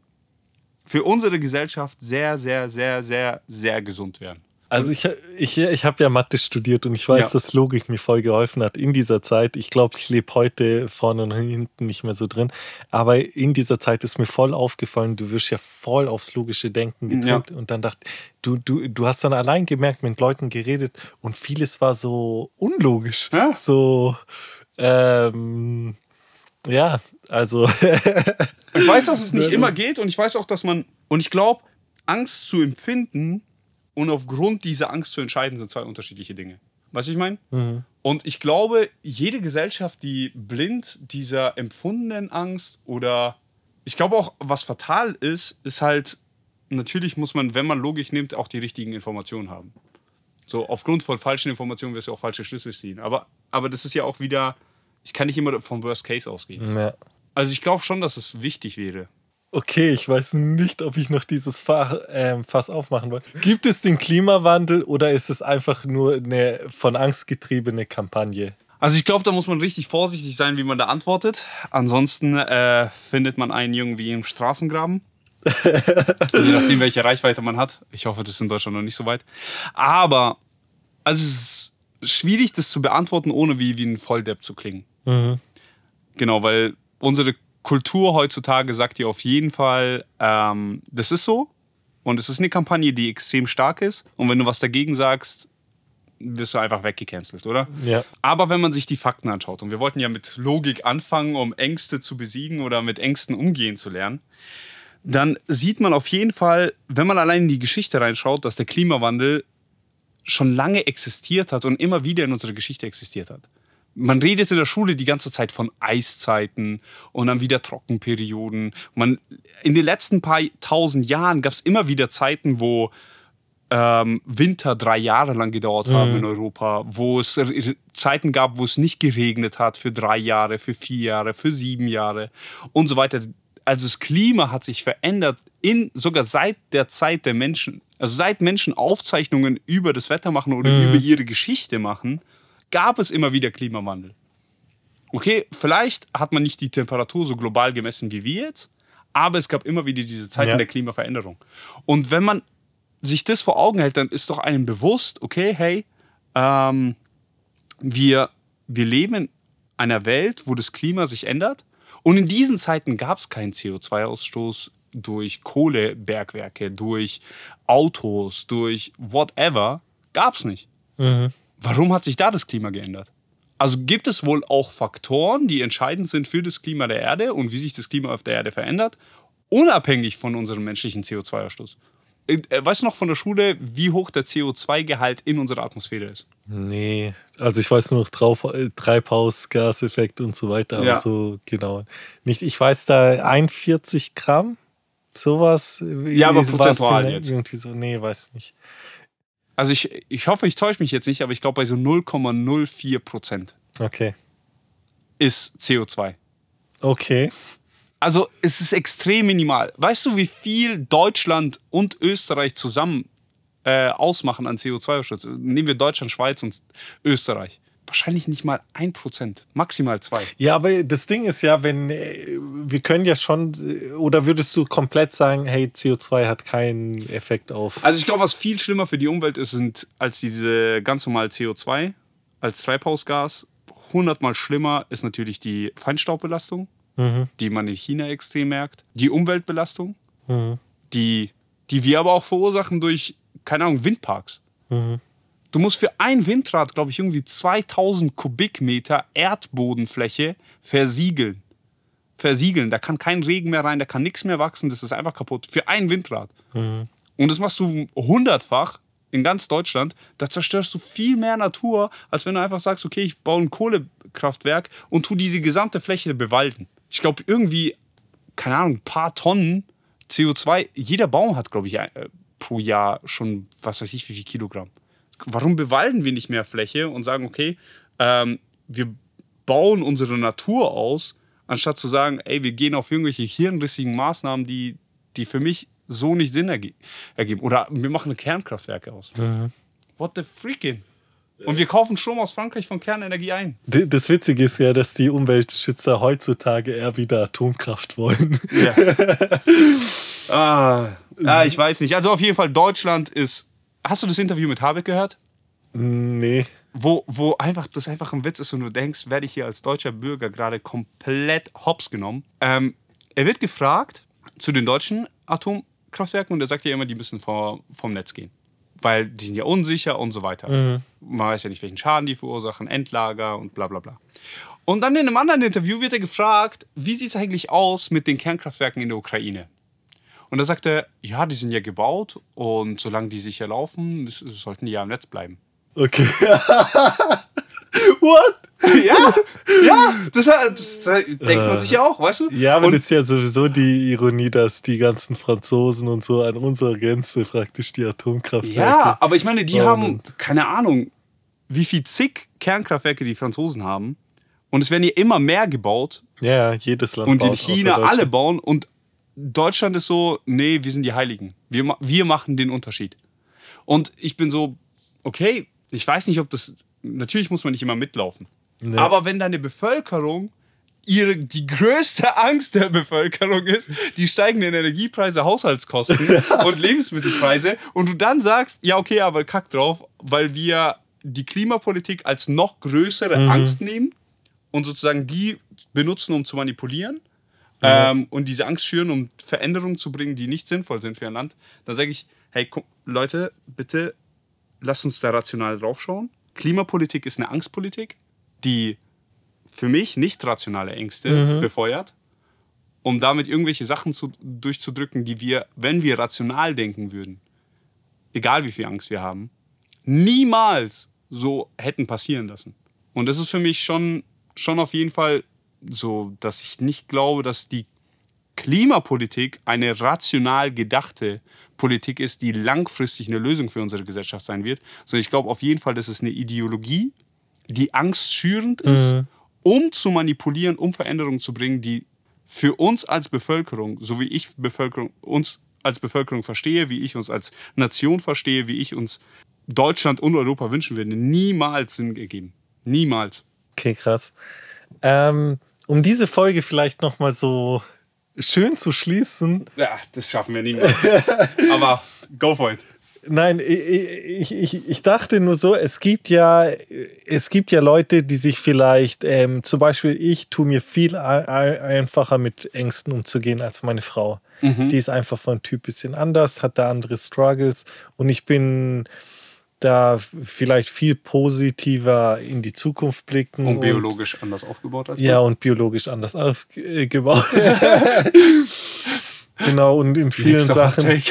für unsere Gesellschaft sehr, sehr, sehr, sehr, sehr gesund wären. Also ich, ich, ich habe ja Mathe studiert und ich weiß, Ja. dass Logik mir voll geholfen hat in dieser Zeit. Ich glaube, ich lebe heute vorne und hinten nicht mehr so drin. Aber in dieser Zeit ist mir voll aufgefallen, du wirst ja voll aufs logische Denken getrimmt. Und dann dachte du, du, du hast dann allein gemerkt, mit Leuten geredet und vieles war so unlogisch. Ja. So, ähm, ja, also Ich weiß, dass es nicht immer geht und ich weiß auch, dass man. Und ich glaube, Angst zu empfinden und aufgrund dieser Angst zu entscheiden, sind zwei unterschiedliche Dinge. Weißt du, ich meine? Und ich glaube, jede Gesellschaft, die blind dieser empfundenen Angst oder ich glaube auch, was fatal ist, ist halt, natürlich muss man, wenn man Logik nimmt, auch die richtigen Informationen haben. So, aufgrund von falschen Informationen wirst du auch falsche Schlüsse ziehen. Aber, aber das ist ja auch wieder, ich kann nicht immer vom Worst Case ausgehen. ja. Also ich glaube schon, dass es wichtig wäre. Okay, ich weiß nicht, ob ich noch dieses Fach, ähm, Fass aufmachen will. Gibt es den Klimawandel oder ist es einfach nur eine von Angst getriebene Kampagne? Also ich glaube, da muss man richtig vorsichtig sein, wie man da antwortet. Ansonsten äh, findet man einen irgendwie im Straßengraben. Je nachdem, welche Reichweite man hat. Ich hoffe, das ist in Deutschland noch nicht so weit. Aber also es ist schwierig, das zu beantworten, ohne wie, wie ein Volldepp zu klingen. Genau, weil unsere Kultur heutzutage sagt dir auf jeden Fall, ähm, das ist so. Und es ist eine Kampagne, die extrem stark ist. Und wenn du was dagegen sagst, wirst du einfach weggecancelt, oder? Ja. Aber wenn man sich die Fakten anschaut, und wir wollten ja mit Logik anfangen, um Ängste zu besiegen oder mit Ängsten umgehen zu lernen, dann sieht man auf jeden Fall, wenn man allein in die Geschichte reinschaut, dass der Klimawandel schon lange existiert hat und immer wieder in unserer Geschichte existiert hat. Man redet in der Schule die ganze Zeit von Eiszeiten und dann wieder Trockenperioden. Man, in den letzten paar tausend Jahren gab es immer wieder Zeiten, wo ähm, Winter drei Jahre lang gedauert haben in Europa, wo es Zeiten gab, wo es nicht geregnet hat für drei Jahre, für vier Jahre, für sieben Jahre und so weiter. Also das Klima hat sich verändert, in, sogar seit der Zeit der Menschen. Also seit Menschen Aufzeichnungen über das Wetter machen oder über ihre Geschichte machen, gab es immer wieder Klimawandel. Okay, vielleicht hat man nicht die Temperatur so global gemessen wie wir jetzt, aber es gab immer wieder diese Zeiten Ja. der Klimaveränderung. Und wenn man sich das vor Augen hält, dann ist doch einem bewusst, okay, hey, ähm, wir, wir leben in einer Welt, wo das Klima sich ändert. Und in diesen Zeiten gab es keinen CO2-Ausstoß durch Kohlebergwerke, durch Autos, durch whatever. Gab es nicht. Warum hat sich da das Klima geändert? Also gibt es wohl auch Faktoren, die entscheidend sind für das Klima der Erde und wie sich das Klima auf der Erde verändert, unabhängig von unserem menschlichen CO2-Ausstoß. Äh, Weißt du noch von der Schule, wie hoch der CO2-Gehalt in unserer Atmosphäre ist? Nee, also ich weiß nur noch Traub äh, Treibhausgaseffekt und so weiter, aber Ja. so genau nicht. Ich weiß da 41 Gramm, sowas. Ja, aber prozentual denn jetzt. Irgendwie so, nee, weiß nicht. Also ich, ich hoffe, ich täusche mich jetzt nicht, aber ich glaube bei so 0,04 Prozent Okay. ist CO2. Okay. Also es ist extrem minimal. Weißt du, wie viel Deutschland und Österreich zusammen äh, ausmachen an CO2-Ausstoß? Nehmen wir Deutschland, Schweiz und Österreich. Wahrscheinlich nicht mal ein Prozent, maximal zwei. Ja, aber das Ding ist ja, wenn äh, wir können ja schon, äh, oder würdest du komplett sagen, hey, CO2 hat keinen Effekt auf. Also ich glaube, was viel schlimmer für die Umwelt ist, sind als diese ganz normal CO2 als Treibhausgas. Hundertmal schlimmer ist natürlich die Feinstaubbelastung, die man in China extrem merkt. Die Umweltbelastung, die, die wir aber auch verursachen durch, keine Ahnung, Windparks. Du musst für ein Windrad, glaube ich, irgendwie 2000 Kubikmeter Erdbodenfläche versiegeln. Versiegeln. Da kann kein Regen mehr rein, da kann nichts mehr wachsen, das ist einfach kaputt. Für ein Windrad. Und das machst du hundertfach in ganz Deutschland. Da zerstörst du viel mehr Natur, als wenn du einfach sagst, okay, ich baue ein Kohlekraftwerk und tu diese gesamte Fläche bewalden. Ich glaube, irgendwie, keine Ahnung, ein paar Tonnen CO2, jeder Baum hat, glaube ich, äh, pro Jahr schon, was weiß ich, wie viel Kilogramm. Warum bewalden wir nicht mehr Fläche und sagen, okay, ähm, wir bauen unsere Natur aus, anstatt zu sagen, ey, wir gehen auf irgendwelche hirnrissigen Maßnahmen, die, die für mich so nicht Sinn erge ergeben. Oder wir machen Kernkraftwerke aus. What the freaking? Und wir kaufen Strom aus Frankreich von Kernenergie ein. Das Witzige ist ja, dass die Umweltschützer heutzutage eher wieder Atomkraft wollen. Ja. ah, ah, ich weiß nicht. Also auf jeden Fall, Deutschland ist. Hast du das Interview mit Habeck gehört? nee. Wo, wo einfach das einfach ein Witz ist und du denkst, werde ich hier als deutscher Bürger gerade komplett hops genommen. Ähm, er wird gefragt zu den deutschen Atomkraftwerken und er sagt ja immer, die müssen vor, vom Netz gehen. Weil die sind ja unsicher und so weiter. Man weiß ja nicht, welchen Schaden die verursachen, Endlager und bla bla bla. Und dann in einem anderen Interview wird er gefragt, wie sieht es eigentlich aus mit den Kernkraftwerken in der Ukraine? Und da sagt er, ja, die sind ja gebaut und solange die sicher laufen, sollten die ja im Netz bleiben. Okay. What? Ja, ja, das, das, das denkt man sich ja auch, weißt du? Ja, aber Und- das ist ja sowieso die Ironie, dass die ganzen Franzosen und so an unserer Grenze praktisch die Atomkraftwerke. ja, aber ich meine, die bauen haben, keine Ahnung, wie viel zig Kernkraftwerke die Franzosen haben. Und es werden hier immer mehr gebaut Ja, jedes Land und in China alle bauen. Und Deutschland ist so, nee, wir sind die Heiligen. Wir, wir machen den Unterschied. Und ich bin so, okay, ich weiß nicht, ob das, natürlich muss man nicht immer mitlaufen. Nee. Aber wenn deine Bevölkerung ihre, die größte Angst der Bevölkerung ist, die steigenden Energiepreise, Haushaltskosten und Lebensmittelpreise und du dann sagst, ja okay, aber kack drauf, weil wir die Klimapolitik als noch größere Angst nehmen und sozusagen die benutzen, um zu manipulieren ähm, und diese Angst schüren, um Veränderungen zu bringen, die nicht sinnvoll sind für ein Land, dann sage ich, hey Leute, bitte lasst uns da rational draufschauen. Klimapolitik ist eine Angstpolitik, die für mich nicht rationale Ängste befeuert, um damit irgendwelche Sachen zu, durchzudrücken, die wir, wenn wir rational denken würden, egal wie viel Angst wir haben, niemals so hätten passieren lassen. Und das ist für mich schon, schon auf jeden Fall so, dass ich nicht glaube, dass die Klimapolitik eine rational gedachte Politik ist, die langfristig eine Lösung für unsere Gesellschaft sein wird, sondern ich glaube auf jeden Fall, dass es eine Ideologie, die angstschürend ist, um zu manipulieren, um Veränderungen zu bringen, die für uns als Bevölkerung, so wie ich Bevölkerung, uns als Bevölkerung verstehe, wie ich uns als Nation verstehe, wie ich uns Deutschland und Europa wünschen würde, niemals Sinn ergeben. Niemals. Okay, krass. Ähm, um diese Folge vielleicht noch mal so schön zu schließen. Ja, das schaffen wir niemals. Aber go for it. Nein, ich, ich, ich dachte nur so, es gibt ja, es gibt ja Leute, die sich vielleicht, ähm, zum Beispiel ich tue mir viel ein- ein- einfacher mit Ängsten umzugehen als meine Frau. Die ist einfach von Typ bisschen anders, hat da andere Struggles und ich bin da vielleicht viel positiver in die Zukunft blicken. Und biologisch anders aufgebaut als Ja, und biologisch anders aufgebaut. genau, und in vielen Sachen,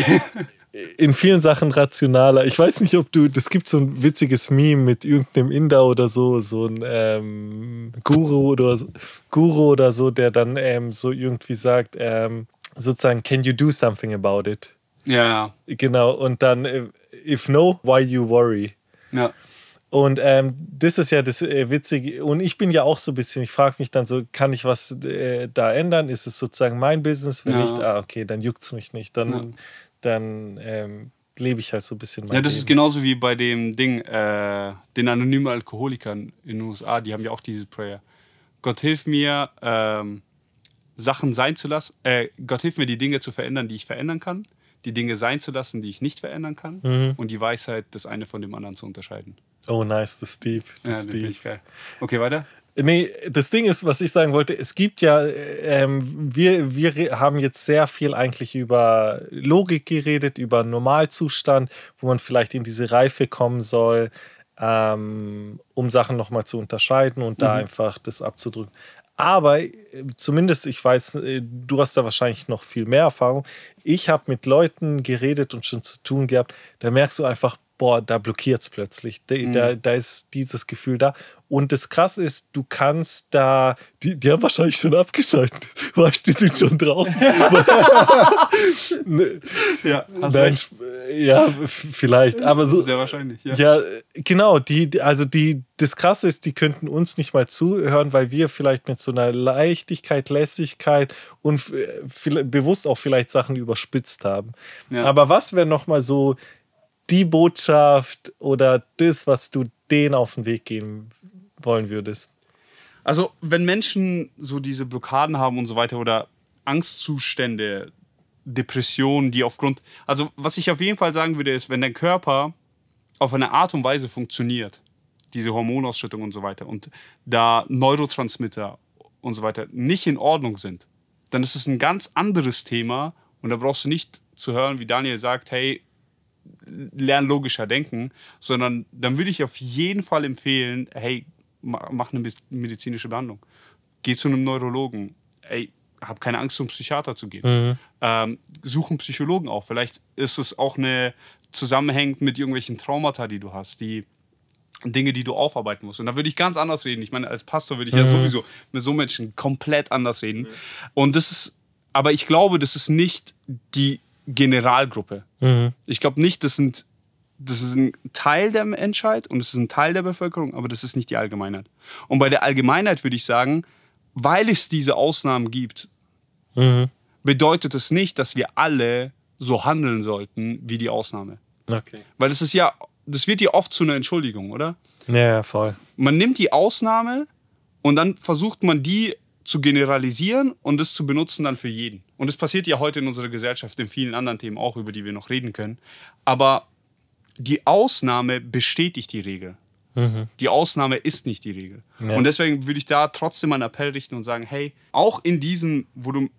in vielen Sachen rationaler. Ich weiß nicht, ob du, das gibt so ein witziges Meme mit irgendeinem Inder oder so, so ein ähm, Guru oder so, Guru oder so, der dann ähm, so irgendwie sagt, ähm, sozusagen, can you do something about it? ja, Genau, und dann, äh, if no, why you worry? ja. Und ähm, das ist ja das äh, Witzige. Und ich bin ja auch so ein bisschen, ich frage mich dann so, kann ich was äh, da ändern? Ist es sozusagen mein Business? Wenn Ja. nicht, ah, okay, dann juckt es mich nicht. Dann, Ja. dann ähm, lebe ich halt so ein bisschen mein Ja, das ist Leben. genauso wie bei dem Ding, äh, den anonymen Alkoholikern in den USA, die haben ja auch diese Prayer. Gott hilf mir, ähm, Sachen sein zu lassen, äh, Gott hilf mir, die Dinge zu verändern, die ich verändern kann, die Dinge sein zu lassen, die ich nicht verändern kann Mhm. und die Weisheit, das eine von dem anderen zu unterscheiden. Oh, nice, das ist deep. Das Ja, deep. geil. Okay, weiter? Nee, das Ding ist, was ich sagen wollte, es gibt ja, ähm, wir, wir haben jetzt sehr viel eigentlich über Logik geredet, über Normalzustand, wo man vielleicht in diese Reife kommen soll, ähm, um Sachen nochmal zu unterscheiden und da einfach das abzudrücken. Aber äh, zumindest, ich weiß, äh, du hast da wahrscheinlich noch viel mehr Erfahrung. Ich habe mit Leuten geredet und schon zu tun gehabt, da merkst du einfach, boah, da blockiert es plötzlich. Da, da, da ist dieses Gefühl da. Und das Krasse ist, du kannst da, die, die haben wahrscheinlich schon abgeschaltet. Weißt die sind schon draußen. Ne, Ja, Nein, ja, vielleicht. Aber so, Sehr wahrscheinlich, ja. ja, genau. Die, also die, das Krasse ist, die könnten uns nicht mal zuhören, weil wir vielleicht mit so einer Leichtigkeit, Lässigkeit und bewusst auch vielleicht Sachen überspitzt haben. Ja. Aber was wäre noch mal so die Botschaft oder das, was du denen auf den Weg geben wollen würdest? Also, wenn Menschen so diese Blockaden haben und so weiter oder Angstzustände, Depressionen, die aufgrund. Also, was ich auf jeden Fall sagen würde, ist, wenn dein Körper auf eine Art und Weise funktioniert, diese Hormonausschüttung und so weiter, und da Neurotransmitter und so weiter nicht in Ordnung sind, dann ist es ein ganz anderes Thema und da brauchst du nicht zu hören, wie Daniel sagt, hey, lern logischer denken, sondern dann würde ich auf jeden Fall empfehlen, hey, ma- mach eine medizinische Behandlung. Geh zu einem Neurologen. Ey, hab keine Angst, zum Psychiater zu gehen. Ähm, such einen Psychologen auf. Vielleicht ist es auch eine zusammenhängend mit irgendwelchen Traumata, die du hast, die Dinge, die du aufarbeiten musst. Und da würde ich ganz anders reden. Ich meine, als Pastor würde ich ja sowieso mit so Menschen komplett anders reden. Und das ist, aber ich glaube, das ist nicht die Generalgruppe. Ich glaube nicht, das sind das ist ein Teil der Menschheit und es ist ein Teil der Bevölkerung, aber das ist nicht die Allgemeinheit. Und bei der Allgemeinheit würde ich sagen, weil es diese Ausnahmen gibt, bedeutet es nicht, dass wir alle so handeln sollten wie die Ausnahme. Okay. Weil das ist ja, das wird ja oft zu einer Entschuldigung, oder? Ja, ja, voll. Man nimmt die Ausnahme und dann versucht man die zu generalisieren und das zu benutzen dann für jeden. Und das passiert ja heute in unserer Gesellschaft, in vielen anderen Themen auch, über die wir noch reden können. Aber die Ausnahme bestätigt die Regel. Die Ausnahme ist nicht die Regel. Ja. Und deswegen würde ich da trotzdem einen Appell richten und sagen, hey, auch in diesen, wo du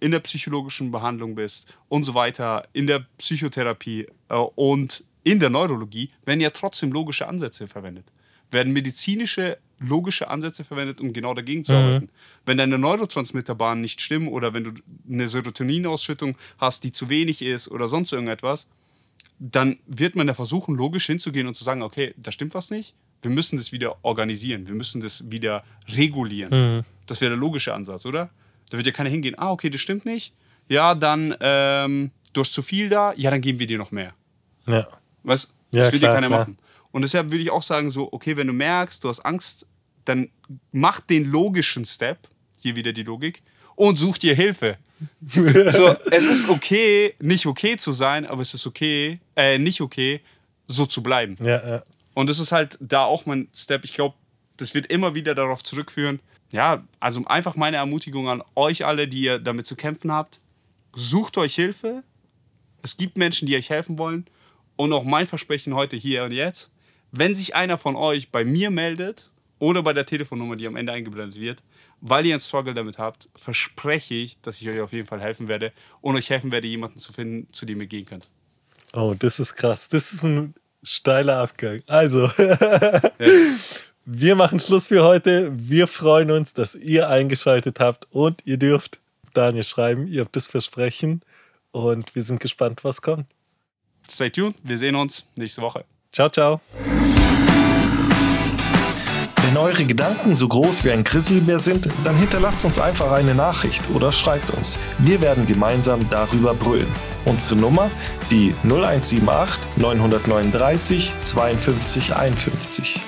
in der psychologischen Behandlung bist und so weiter, in der Psychotherapie äh, und in der Neurologie, werden ja trotzdem logische Ansätze verwendet. Werden medizinische logische Ansätze verwendet, um genau dagegen zu arbeiten. Wenn deine Neurotransmitterbahnen nicht stimmen oder wenn du eine Serotoninausschüttung hast, die zu wenig ist oder sonst irgendetwas, dann wird man da versuchen, logisch hinzugehen und zu sagen, okay, da stimmt was nicht. Wir müssen das wieder organisieren. Wir müssen das wieder regulieren. Das wäre der logische Ansatz, oder? Da wird ja keiner hingehen, ah, okay, das stimmt nicht. Ja, dann, ähm, du hast zu viel da. Ja, dann geben wir dir noch mehr. Ja. Was? Ja, Das will klar, ja keiner klar. machen. Und deshalb würde ich auch sagen, so, okay, wenn du merkst, du hast Angst, dann mach den logischen Step, hier wieder die Logik, und such dir Hilfe. so, es ist okay, nicht okay zu sein, aber es ist okay, äh, nicht okay, so zu bleiben. Ja, ja. Und das ist halt da auch mein Step. Ich glaube, das wird immer wieder darauf zurückführen. Ja, also einfach meine Ermutigung an euch alle, die ihr damit zu kämpfen habt. Sucht euch Hilfe. Es gibt Menschen, die euch helfen wollen. Und auch mein Versprechen heute hier und jetzt. Wenn sich einer von euch bei mir meldet oder bei der Telefonnummer, die am Ende eingeblendet wird, weil ihr einen Struggle damit habt, verspreche ich, dass ich euch auf jeden Fall helfen werde und euch helfen werde, jemanden zu finden, zu dem ihr gehen könnt. Oh, das ist krass. Das ist ein steiler Abgang. Also, wir machen Schluss für heute. Wir freuen uns, dass ihr eingeschaltet habt und ihr dürft Daniel schreiben. Ihr habt das Versprechen und wir sind gespannt, was kommt. Stay tuned, wir sehen uns nächste Woche. Ciao, ciao. Wenn eure Gedanken so groß wie ein Grizzlybär sind, dann hinterlasst uns einfach eine Nachricht oder schreibt uns. Wir werden gemeinsam darüber brüllen. Unsere Nummer die 0178 939 52 51.